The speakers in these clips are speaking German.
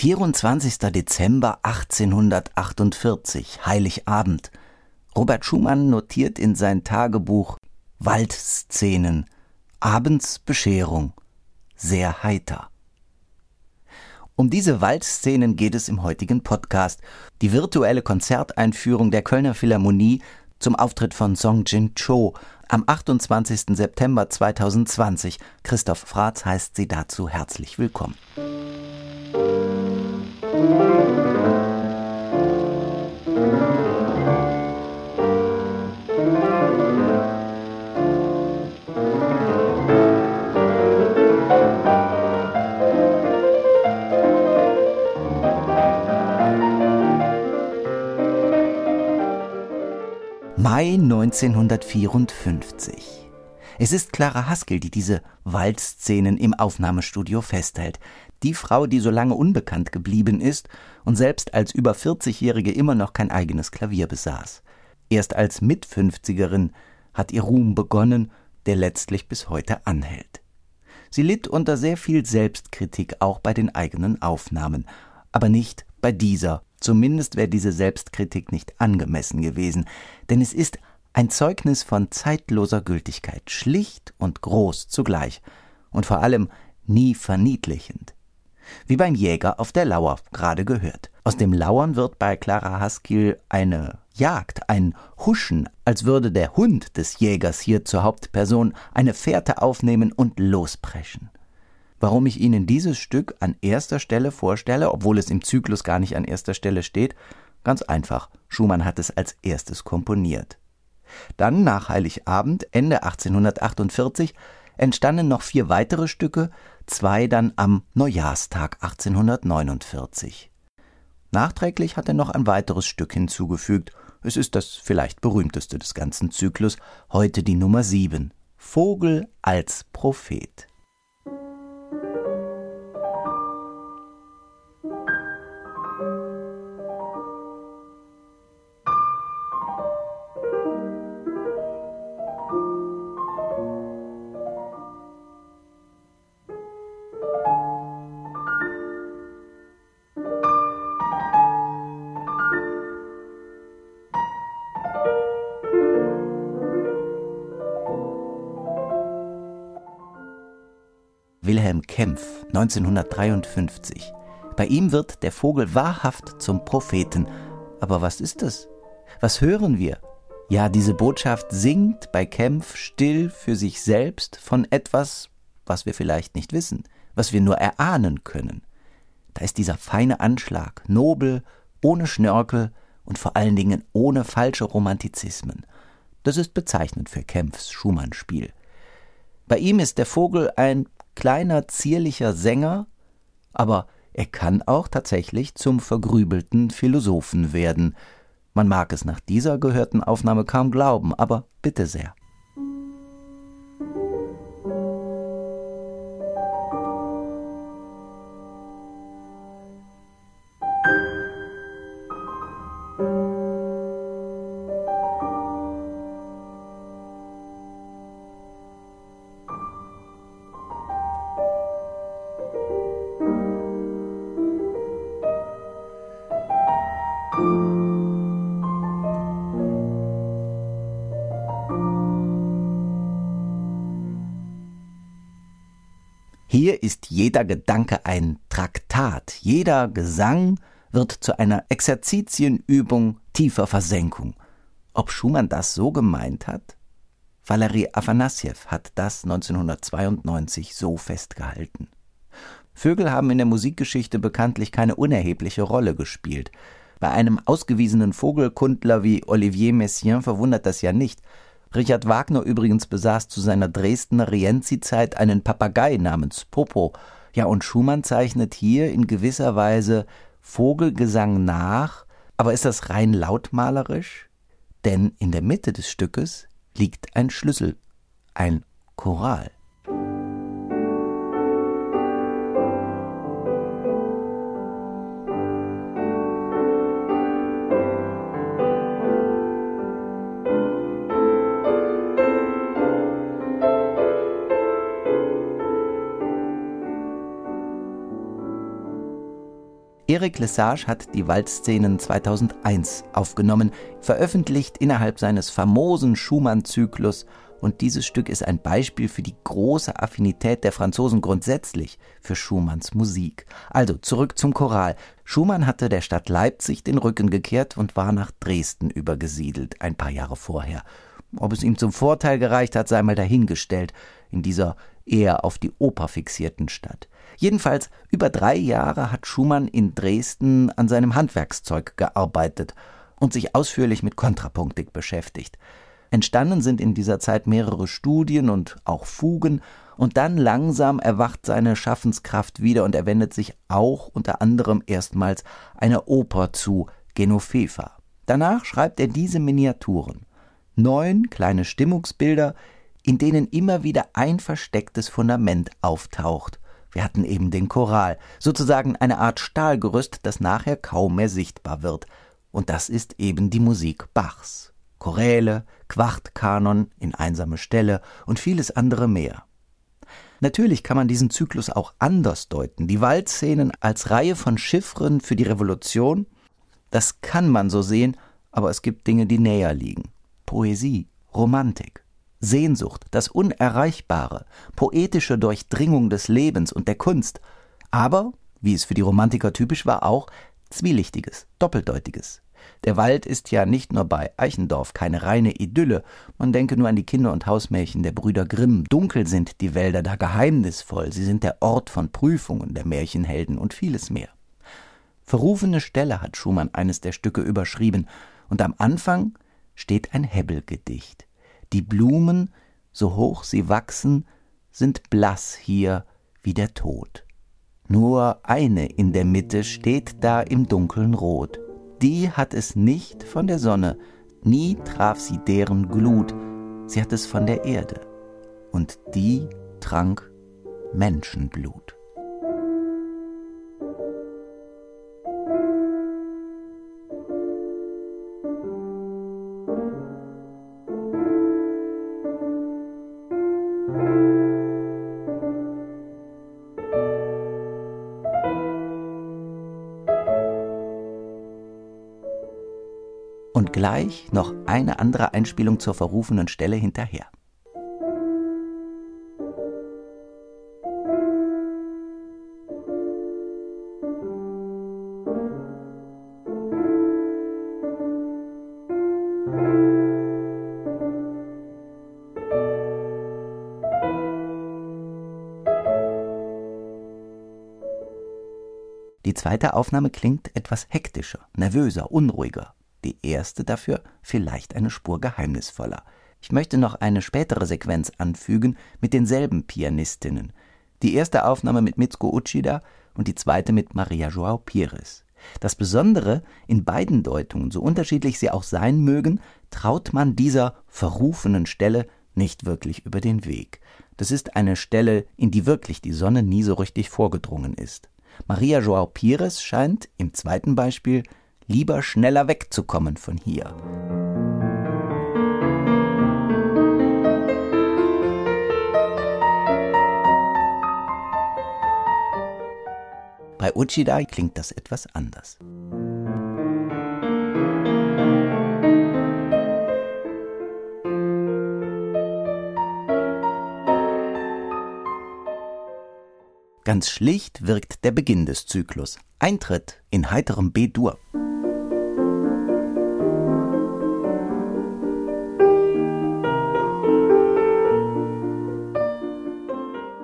24. Dezember 1848, Heiligabend. Robert Schumann notiert in sein Tagebuch Waldszenen, abends Bescherung, sehr heiter. Um diese Waldszenen geht es im heutigen Podcast. Die virtuelle Konzerteinführung der Kölner Philharmonie zum Auftritt von Song Jin Cho am 28. September 2020. Christoph Fratz heißt Sie dazu herzlich willkommen. Mai 1954. Es ist Clara Haskell, die diese Waldszenen im Aufnahmestudio festhält. Die Frau, die so lange unbekannt geblieben ist und selbst als über 40-Jährige immer noch kein eigenes Klavier besaß. Erst als Mitfünfzigerin hat ihr Ruhm begonnen, der letztlich bis heute anhält. Sie litt unter sehr viel Selbstkritik auch bei den eigenen Aufnahmen, aber nicht bei dieser. Zumindest wäre diese Selbstkritik nicht angemessen gewesen, denn es ist ein Zeugnis von zeitloser Gültigkeit, schlicht und groß zugleich und vor allem nie verniedlichend. Wie beim Jäger auf der Lauer gerade gehört. Aus dem Lauern wird bei Clara Haskell eine Jagd, ein Huschen, als würde der Hund des Jägers hier zur Hauptperson eine Fährte aufnehmen und lospreschen. Warum ich Ihnen dieses Stück an erster Stelle vorstelle, obwohl es im Zyklus gar nicht an erster Stelle steht, ganz einfach. Schumann hat es als erstes komponiert. Dann nach Heiligabend Ende 1848 entstanden noch vier weitere Stücke, zwei dann am Neujahrstag 1849. Nachträglich hat er noch ein weiteres Stück hinzugefügt. Es ist das vielleicht berühmteste des ganzen Zyklus, heute die Nummer sieben. Vogel als Prophet. Wilhelm Kempf 1953. Bei ihm wird der Vogel wahrhaft zum Propheten. Aber was ist es? Was hören wir? Ja, diese Botschaft singt bei Kempf still für sich selbst von etwas, was wir vielleicht nicht wissen, was wir nur erahnen können. Da ist dieser feine Anschlag, nobel, ohne Schnörkel und vor allen Dingen ohne falsche Romantizismen. Das ist bezeichnend für Kempfs Schumann-Spiel. Bei ihm ist der Vogel ein kleiner, zierlicher Sänger, aber er kann auch tatsächlich zum vergrübelten Philosophen werden. Man mag es nach dieser gehörten Aufnahme kaum glauben, aber bitte sehr. Hier ist jeder Gedanke ein Traktat, jeder Gesang wird zu einer Exerzitienübung tiefer Versenkung. Ob Schumann das so gemeint hat? Valery Afanassjew hat das 1992 so festgehalten. Vögel haben in der Musikgeschichte bekanntlich keine unerhebliche Rolle gespielt. Bei einem ausgewiesenen Vogelkundler wie Olivier Messiaen verwundert das ja nicht, Richard Wagner übrigens besaß zu seiner Dresdner Rienzi-Zeit einen Papagei namens Popo. Ja, und Schumann zeichnet hier in gewisser Weise Vogelgesang nach, aber ist das rein lautmalerisch? Denn in der Mitte des Stückes liegt ein Schlüssel, ein Choral. Eric Lesage hat die Waldszenen 2001 aufgenommen, veröffentlicht innerhalb seines famosen Schumann-Zyklus und dieses Stück ist ein Beispiel für die große Affinität der Franzosen grundsätzlich für Schumanns Musik. Also zurück zum Choral. Schumann hatte der Stadt Leipzig den Rücken gekehrt und war nach Dresden übergesiedelt, ein paar Jahre vorher. Ob es ihm zum Vorteil gereicht hat, sei mal dahingestellt, in dieser eher auf die Oper fixierten Stadt. Jedenfalls über drei Jahre hat Schumann in Dresden an seinem Handwerkszeug gearbeitet und sich ausführlich mit Kontrapunktik beschäftigt. Entstanden sind in dieser Zeit mehrere Studien und auch Fugen, und dann langsam erwacht seine Schaffenskraft wieder und er wendet sich auch unter anderem erstmals einer Oper zu, Genoveva. Danach schreibt er diese Miniaturen. Neun kleine Stimmungsbilder, in denen immer wieder ein verstecktes Fundament auftaucht. Wir hatten eben den Choral, sozusagen eine Art Stahlgerüst, das nachher kaum mehr sichtbar wird. Und das ist eben die Musik Bachs. Choräle, Quartkanon in einsame Stelle und vieles andere mehr. Natürlich kann man diesen Zyklus auch anders deuten. Die Waldszenen als Reihe von Chiffren für die Revolution, das kann man so sehen, aber es gibt Dinge, die näher liegen. Poesie, Romantik, Sehnsucht, das Unerreichbare, poetische Durchdringung des Lebens und der Kunst, aber, wie es für die Romantiker typisch war, auch Zwielichtiges, Doppeldeutiges. Der Wald ist ja nicht nur bei Eichendorff keine reine Idylle, man denke nur an die Kinder- und Hausmärchen der Brüder Grimm. Dunkel sind die Wälder da geheimnisvoll, sie sind der Ort von Prüfungen der Märchenhelden und vieles mehr. Verrufene Stelle hat Schumann eines der Stücke überschrieben, und am Anfang steht ein Hebbelgedicht. Die Blumen, so hoch sie wachsen, sind blass hier wie der Tod. Nur eine in der Mitte steht da im dunkeln Rot die hat es nicht von der Sonne, nie traf sie deren Glut, sie hat es von der Erde, und die trank Menschenblut. Gleich noch eine andere Einspielung zur verrufenen Stelle hinterher. Die zweite Aufnahme klingt etwas hektischer, nervöser, unruhiger die erste dafür vielleicht eine Spur geheimnisvoller. Ich möchte noch eine spätere Sequenz anfügen mit denselben Pianistinnen. Die erste Aufnahme mit Mitsuko Uchida und die zweite mit Maria Joao Pires. Das Besondere in beiden Deutungen, so unterschiedlich sie auch sein mögen, traut man dieser verrufenen Stelle nicht wirklich über den Weg. Das ist eine Stelle, in die wirklich die Sonne nie so richtig vorgedrungen ist. Maria Joao Pires scheint im zweiten Beispiel lieber schneller wegzukommen von hier. Bei Uchida klingt das etwas anders. Ganz schlicht wirkt der Beginn des Zyklus. Eintritt in heiterem B-Dur.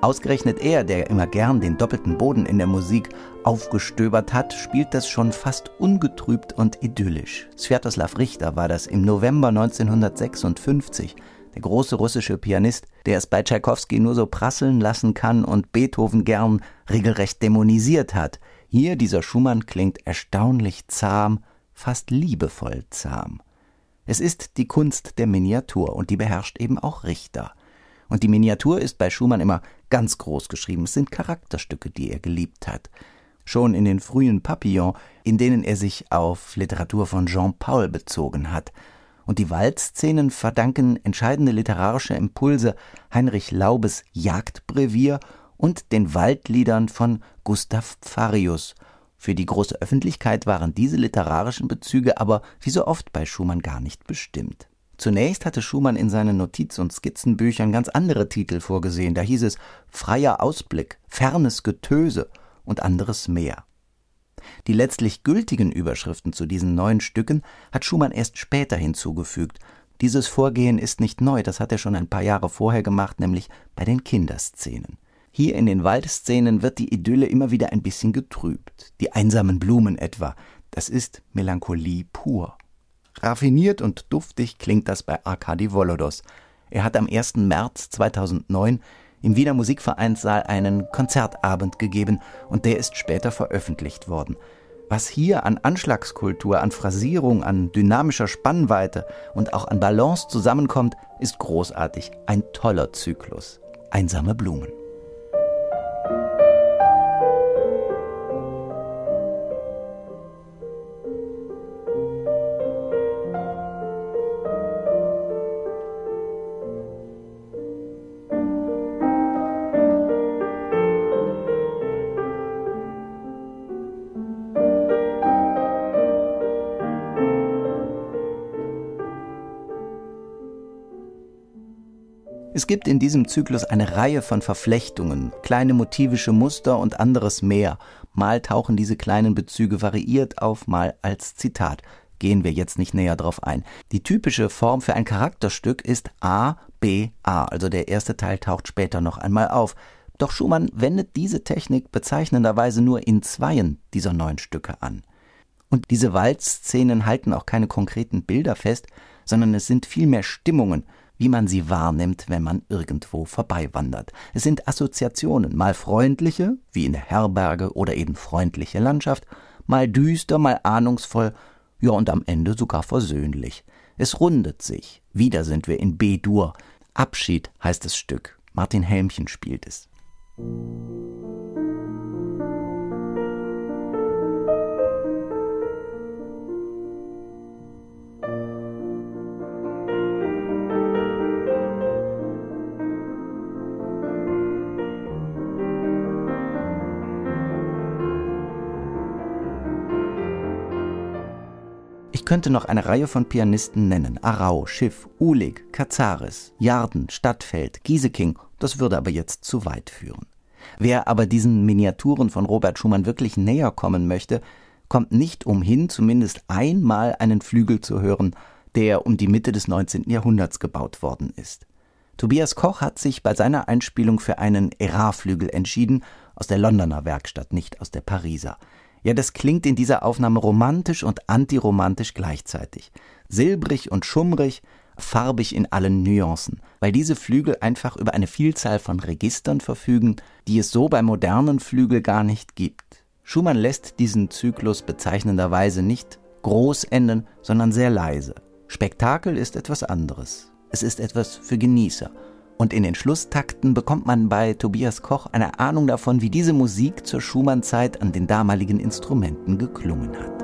Ausgerechnet er, der immer gern den doppelten Boden in der Musik aufgestöbert hat, spielt das schon fast ungetrübt und idyllisch. Sviatoslav Richter war das im November 1956, der große russische Pianist, der es bei Tschaikowski nur so prasseln lassen kann und Beethoven gern regelrecht dämonisiert hat. Hier dieser Schumann klingt erstaunlich zahm, fast liebevoll zahm. Es ist die Kunst der Miniatur und die beherrscht eben auch Richter. Und die Miniatur ist bei Schumann immer ganz groß geschrieben. Es sind Charakterstücke, die er geliebt hat. Schon in den frühen Papillons, in denen er sich auf Literatur von Jean Paul bezogen hat. Und die Waldszenen verdanken entscheidende literarische Impulse Heinrich Laubes Jagdbrevier und den Waldliedern von Gustav Pfarius, Für die große Öffentlichkeit waren diese literarischen Bezüge aber wie so oft bei Schumann gar nicht bestimmt. Zunächst hatte Schumann in seinen Notiz- und Skizzenbüchern ganz andere Titel vorgesehen. Da hieß es Freier Ausblick, fernes Getöse und anderes mehr. Die letztlich gültigen Überschriften zu diesen neuen Stücken hat Schumann erst später hinzugefügt. Dieses Vorgehen ist nicht neu, das hat er schon ein paar Jahre vorher gemacht, nämlich bei den Kinderszenen. Hier in den Waldszenen wird die Idylle immer wieder ein bisschen getrübt. Die einsamen Blumen etwa, das ist Melancholie pur. Raffiniert und duftig klingt das bei Arkadi Volodos. Er hat am 1. März 2009 im Wiener Musikvereinssaal einen Konzertabend gegeben und der ist später veröffentlicht worden. Was hier an Anschlagskultur, an Phrasierung, an dynamischer Spannweite und auch an Balance zusammenkommt, ist großartig. Ein toller Zyklus. Einsame Blumen. Es gibt in diesem Zyklus eine Reihe von Verflechtungen, kleine motivische Muster und anderes mehr. Mal tauchen diese kleinen Bezüge variiert auf, mal als Zitat. Gehen wir jetzt nicht näher drauf ein. Die typische Form für ein Charakterstück ist A, B, A, also der erste Teil taucht später noch einmal auf. Doch Schumann wendet diese Technik bezeichnenderweise nur in zweien dieser neun Stücke an. Und diese Waldszenen halten auch keine konkreten Bilder fest, sondern es sind vielmehr Stimmungen, wie man sie wahrnimmt, wenn man irgendwo vorbeiwandert. Es sind Assoziationen, mal freundliche, wie in der Herberge oder eben freundliche Landschaft, mal düster, mal ahnungsvoll, ja und am Ende sogar versöhnlich. Es rundet sich. Wieder sind wir in B-Dur. Abschied heißt das Stück. Martin Helmchen spielt es. Könnte noch eine Reihe von Pianisten nennen. Arau, Schiff, Uhlig, Kazaris, Jarden, Stadtfeld, Gieseking. Das würde aber jetzt zu weit führen. Wer aber diesen Miniaturen von Robert Schumann wirklich näher kommen möchte, kommt nicht umhin, zumindest einmal einen Flügel zu hören, der um die Mitte des 19. Jahrhunderts gebaut worden ist. Tobias Koch hat sich bei seiner Einspielung für einen Erard-Flügel entschieden, aus der Londoner Werkstatt, nicht aus der Pariser. Ja, das klingt in dieser Aufnahme romantisch und antiromantisch gleichzeitig. Silbrig und schummrig, farbig in allen Nuancen, weil diese Flügel einfach über eine Vielzahl von Registern verfügen, die es so bei modernen Flügel gar nicht gibt. Schumann lässt diesen Zyklus bezeichnenderweise nicht groß enden, sondern sehr leise. Spektakel ist etwas anderes. Es ist etwas für Genießer und in den Schlusstakten bekommt man bei Tobias Koch eine Ahnung davon, wie diese Musik zur Schumann-Zeit an den damaligen Instrumenten geklungen hat.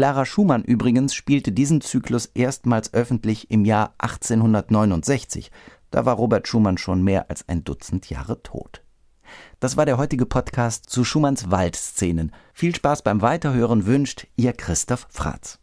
Clara Schumann übrigens spielte diesen Zyklus erstmals öffentlich im Jahr 1869. Da war Robert Schumann schon mehr als ein Dutzend Jahre tot. Das war der heutige Podcast zu Schumanns Waldszenen. Viel Spaß beim Weiterhören wünscht Ihr Christoph Fratz.